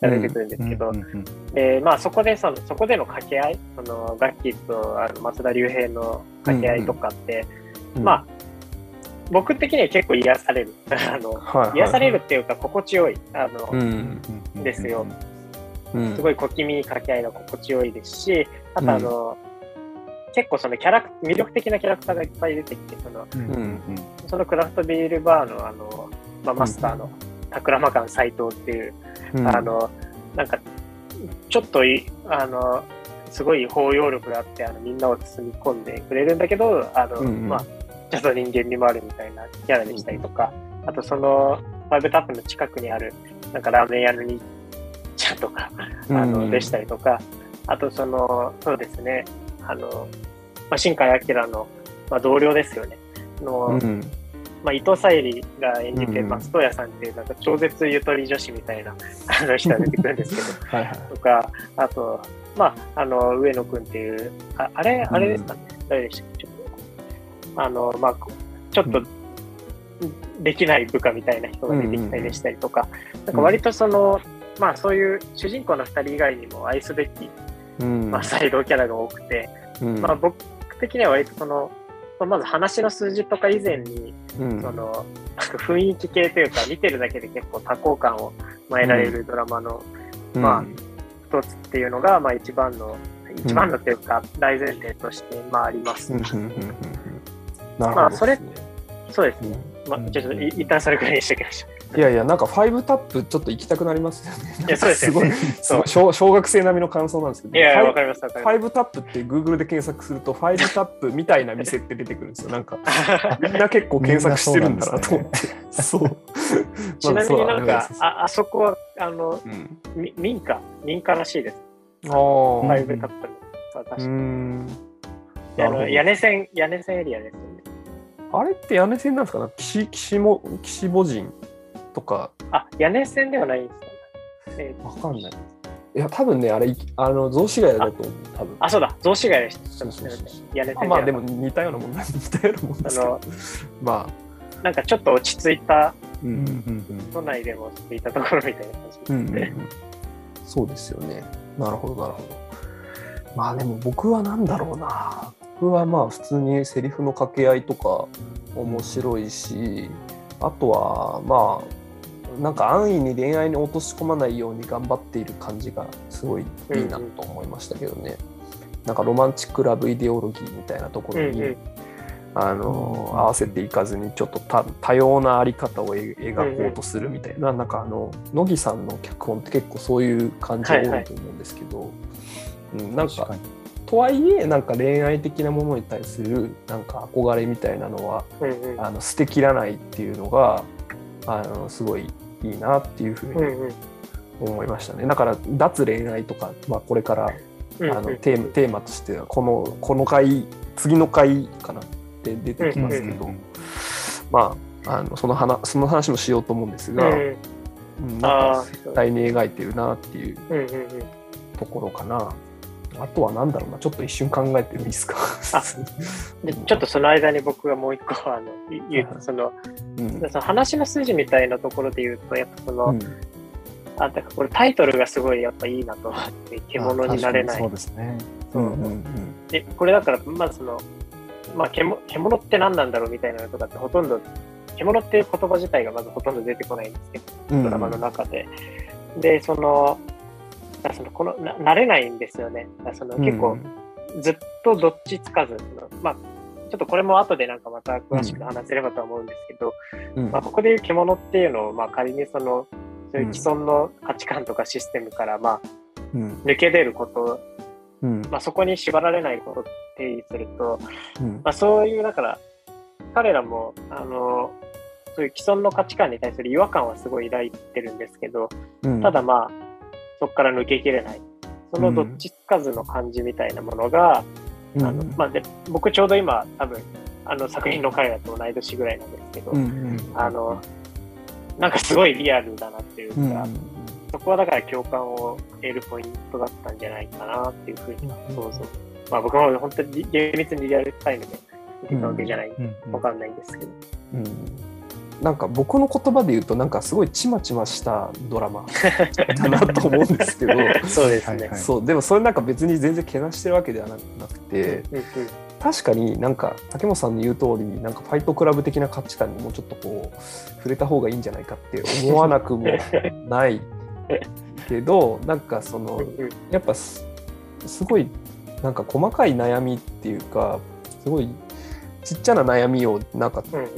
が出てくるんですけど、うんうんでまあ、そこでその、そこでの掛け合い、そのガッキーとあの松田龍平の掛け合いとかって、うんまあ、僕的には結構癒される。あの癒されるっていうか、心地よい。あの、うんうんですよ。うんすごい小気味い掛け合いが心地よいですし、あとあの、結構そのキャラク魅力的なキャラクターがいっぱい出てきて、そのうん。うんそのクラフトビールバーのあの、まあ、マスターのタクラマカン斎藤っていう、うん。あの、なんか、ちょっとい、あの、すごい包容力があって、あのみんなを包み込んでくれるんだけど、あの、うんうん。まあ、ちょっと人間味もあるみたいなキャラでしたりとか、あとその、ファイブタップの近くにある、なんかラーメン屋のにっちゃんとか、あの、でしたりとか、あとその、そうですね、あの、まあ、新海明の、まあ、同僚ですよね。の、うん。まあ、伊藤沙莉が演じて、うん。松任谷さんっていう、なんか超絶ゆとり女子みたいな、あの人が出てくるんですけど、はいはい。とか、あと、まあ、あの、上野くんっていう、ああれ、あれですかね、誰でしたっけ？ちょっと、あの、まあ、ちょっと、できない部下みたいな人が出てきたりでしたりとか、なんか割とその、まあそういう主人公の二人以外にも愛すべき、うんまあ、サイドキャラが多くて、うん。まあ僕的には割とその、まず話の数字とか以前に、うん。その、雰囲気系というか、見てるだけで結構多幸感をまあ、得られるドラマのまあ一つっていうのが、まあ、一番の、一番のというか、大前提として、まあ、あります。まあそれそうですね。うん。まあ、ちょっとい一旦それくらいにしておきましょいやいや、なんか5タップちょっと行きたくなりますよね。いやそうですよごいね、すごい小小学生並みの感想なんですけど、う。いやわフかります、わかりまァイブタップって Google で検索すると、5タップみたいな店って出てくるんですよ。なんか、みんな結構検索してるんだなと思って。そう。す。ちなみになんかまあああそこは、あの、うん。み民家、民家らしいです。あフーァイブタップ確かにん。あの屋根線、屋根線エリアですよね。あれって屋根線なんですか？ね岸岸も岸母人とかあ、屋根線ではないんですか、えーわかんない。いや、多分ね、あれ、いあの雑司ヶ谷だと思う、多分。あ、そうだ、雑司ヶ谷でした。そうそうそうそう屋根線まあまあ、でもあ似たようなもんだ、似たようなもんですけどあの。まあ、なんかちょっと落ち着いた、うんうんうん都内でも落ち着いたところみたいな感じうんうんでうんそうですよね。なるほど、なるほど。まあでも僕はなんだろうな。僕はまあ普通にセリフの掛け合いとか面白いし、あとはまあ、なんか安易に恋愛に落とし込まないように頑張っている感じがすごいいいなと思いましたけどね。なんかロマンチックラブイデオロギーみたいなところに、うんうん。あの合わせていかずにちょっと多多様なあり方をえ描こうとするみたいな、なんかあの乃木さんの脚本って結構そういう感じが多いと思うんですけど、うん、なんかとはいえなんか恋愛的なものに対するなんか憧れみたいなのはうんうん。あの捨てきらないっていうのがあのすごいいいなっていうふうに思いましたね。だから脱恋愛とか、まあ、これからうんうん。あのテーマテーマとしてはこのこの回次の回かなって出てきますけど、うんうんまああのその話その話もしようと思うんですが、うんうん。なんか絶対に描いてるなっていうところかな。あとはなんだろうな。ちょっと一瞬考えてもいいですか？あでちょっとその間に僕がもう一個あのい言うとそのうん。その話の筋みたいなところで言うとやっぱその、うん。あだからこれタイトルがすごいやっぱいいなと思って獣になれない。そうですね。うんうんうん。でこれだからまずそのまあ獣獣って何なんだろうみたいなのとかってほとんど獣っていう言葉自体がまずほとんど出てこないんですけどうん。ドラマの中で。で、その、だからそのこのな慣れないんですよね。その結構、ずっとどっちつかず、そのまあ、ちょっとこれも後でなんかまた詳しく話せればとは思うんですけど、うん。まあ、ここでいう獣っていうのを、まあ、仮にその、そういう既存の価値観とかシステムから、まあ、うん。抜け出ること、うん。まあ、そこに縛られないことって定義すると、うん。まあ、そういう、だから、彼らも、あの、そういう既存の価値観に対する違和感はすごい抱いてるんですけど、うん。ただまあ、そこから抜けきれない。そのどっちつかずの感じみたいなものが、うん。あのまあ、で僕ちょうど今、多分あの作品の彼らと同い年ぐらいなんですけど、あの、なんかすごいリアルだなっていうか、うんそこはだから共感を得るポイントだったんじゃないかなっていうふうに想像。まあ僕も本当に厳密にリアルタイムで見てたわけじゃない、うんわかんないんですけど。うんなんか僕の言葉で言うとなんかすごいちまちましたドラマ だなと思うんですけどそうですね。そうでもそれなんか別に全然けなしてるわけではなくてうんうん。確かになんか竹本さんの言う通りなんかファイトクラブ的な価値観にもうちょっとこう触れた方がいいんじゃないかって思わなくもないけどなんかそのやっぱすすごいなんか細かい悩みっていうかすごいちっちゃな悩みをなんかうんうん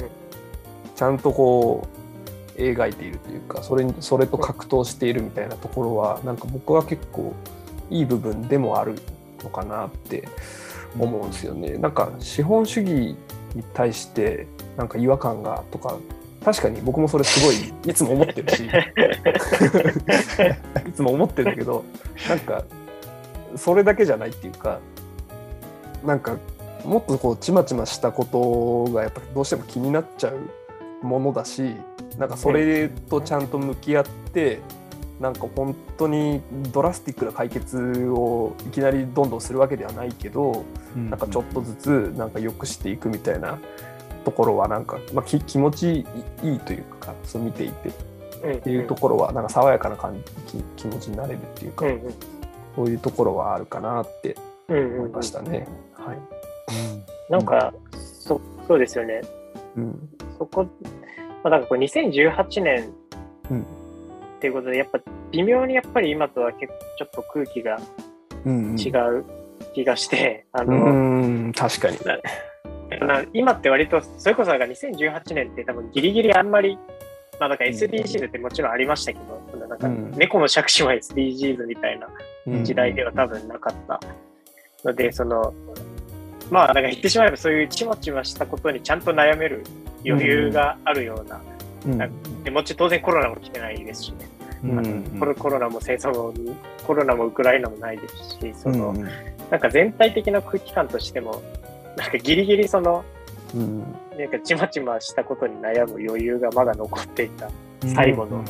ちゃんとこう描いているというかそれにそれと格闘しているみたいなところはなんか僕は結構いい部分でもあるのかなって思うんですよね。なんか資本主義に対してなんか違和感がとか確かに僕もそれすごいいつも思ってるし いつも思ってるんだけどなんかそれだけじゃないっていうかなんかもっとこうちまちましたことがやっぱどうしても気になっちゃうものだしなんかそれとちゃんと向き合ってなんか本当にドラスティックな解決をいきなりどんどんするわけではないけどなんかちょっとずつなんか良くしていくみたいなところはなんか、まあ、き気持ちいいというかそう見ていて。うん。っていうところはなんか爽やかな感じ気気持ちになれるっていうか、うんうん。そういうところはあるかなってうんうん思いましたね。はい。なんか、そそうですよね。うんそこ、まあ、なんかこれ2018年うん。っていうことで、やっぱ微妙にやっぱり今とは結構ちょっと空気がうんうん。違う気がして、あうの、ん。確かに。な今って割と、それこそなんか2018年って多分ギリギリあんまり、まあなんか SDGs ってもちろんありましたけど、そのなんかうん。猫の杓子は SDGs みたいなうん。時代では多分なかったので、その、まあなんか言ってしまえばそういうちまちましたことにちゃんと悩める余裕があるような、うん。でもち当然コロナも来てないですしね、うん。コロコロナも戦争も、コロナもウクライナもないですし、その、うんなんか全体的な空気感としても、なんかギリギリその、うん。なんかちまちましたことに悩む余裕がまだ残っていた。最後の。うん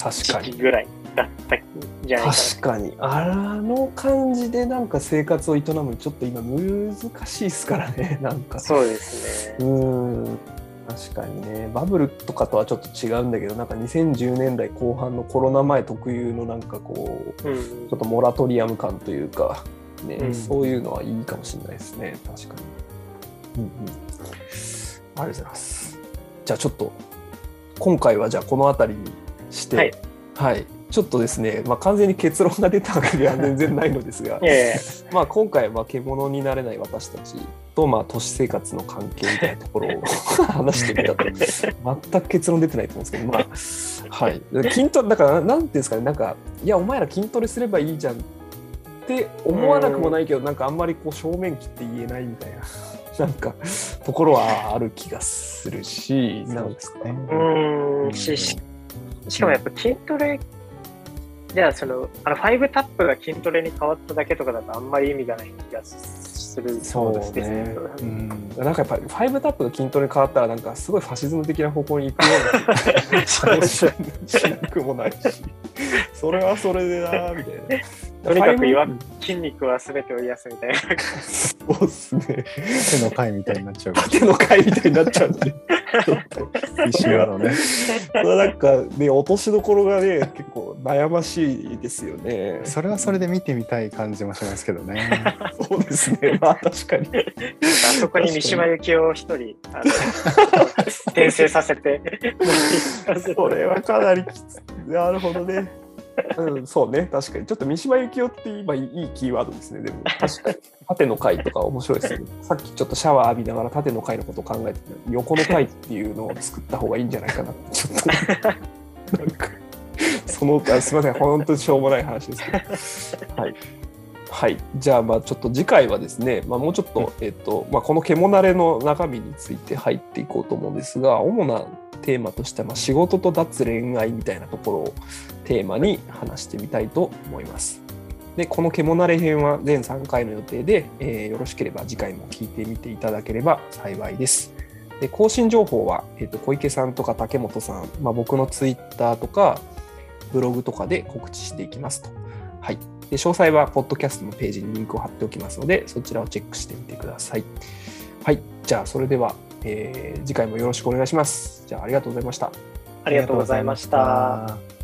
確時かに。期ぐらいだったんじゃないか確かに。あの感じでなんか生活を営むちょっと今難しいですからね、なんかな。。そうですうね。ん。確かにね、バブルとかとはちょっと違うんだけど、なんか2010年代後半のコロナ前特有のなんかこう、うんちょっとモラトリアム感というか、ねうんそういうのはいいかもしれないですね、確かに。うんうん、ありがとうございます。じゃあちょっと、今回はじゃあこの辺りにして、はいはいちょっとですね、まあ、完全に結論が出たわけでは全然ないのですが まあ今回は獣になれない私たちと、まあ、都市生活の関係みたいなところを 話してみたと。全く結論出てないと思うんですけど、まあ、はい。筋トレ、だから、なんていうんですかね、なんか、いや、お前ら筋トレすればいいじゃんって思わなくもないけど、なんかあんまりこう正面切って言えないみたいな、なんか、ところはある気がするし、なんですかね。うーんしししかもやっぱ筋トレ、じゃあその、あの5タップが筋トレに変わっただけとかだとあんまり意味がない気がするそうですね。ううんん、なんかやっぱり5タップが筋トレに変わったらなんかすごいファシズム的な方向に行くような気もしなくもないし、それはそれでなみたいな。とにかく言わファイ筋肉は全てを癒すみたいな。ブそうっすね。手の会みたいになっちゃうから縦の回みたいになっちゃうんで。ちょっと一緒のね。それはなんかね、落としどころがね、結構悩ましいですよね。それはそれで見てみたい感じもしますけどね。そうですね。まあ確かに。あそこに三島由紀夫を一人、あの転生させて、それはかなりきつい。なるほどね。うん、そうね、確かに。ちょっと三島由紀夫って今いいキーワードですね。でも、確かに。縦の回とか面白いですね。さっきちょっとシャワー浴びながら縦の回のことを考えてた横の回っていうのを作った方がいいんじゃないかなって、ちょっと。なんか、その、あすみません、本当にしょうもない話ですけど。はい。はい、じゃあまあちょっと次回はですね、まあ、もうちょっと,、えっとまあ、この獣慣れの中身について入っていこうと思うんですが主なテーマとしては、まあ、仕事と脱恋愛みたいなところをテーマに話してみたいと思います。でこの獣慣れ編は全3回の予定で、えーよろしければ次回も聞いてみていただければ幸いです。で更新情報は、えっと小池さんとか竹本さん、まあ、僕のツイッターとかブログとかで告知していきますと。はい、で詳細は、ポッドキャストのページにリンクを貼っておきますので、そちらをチェックしてみてください。はい、じゃあ、それでは、えー次回もよろしくお願いします。じゃあ、ありがとうございました。ありがとうございました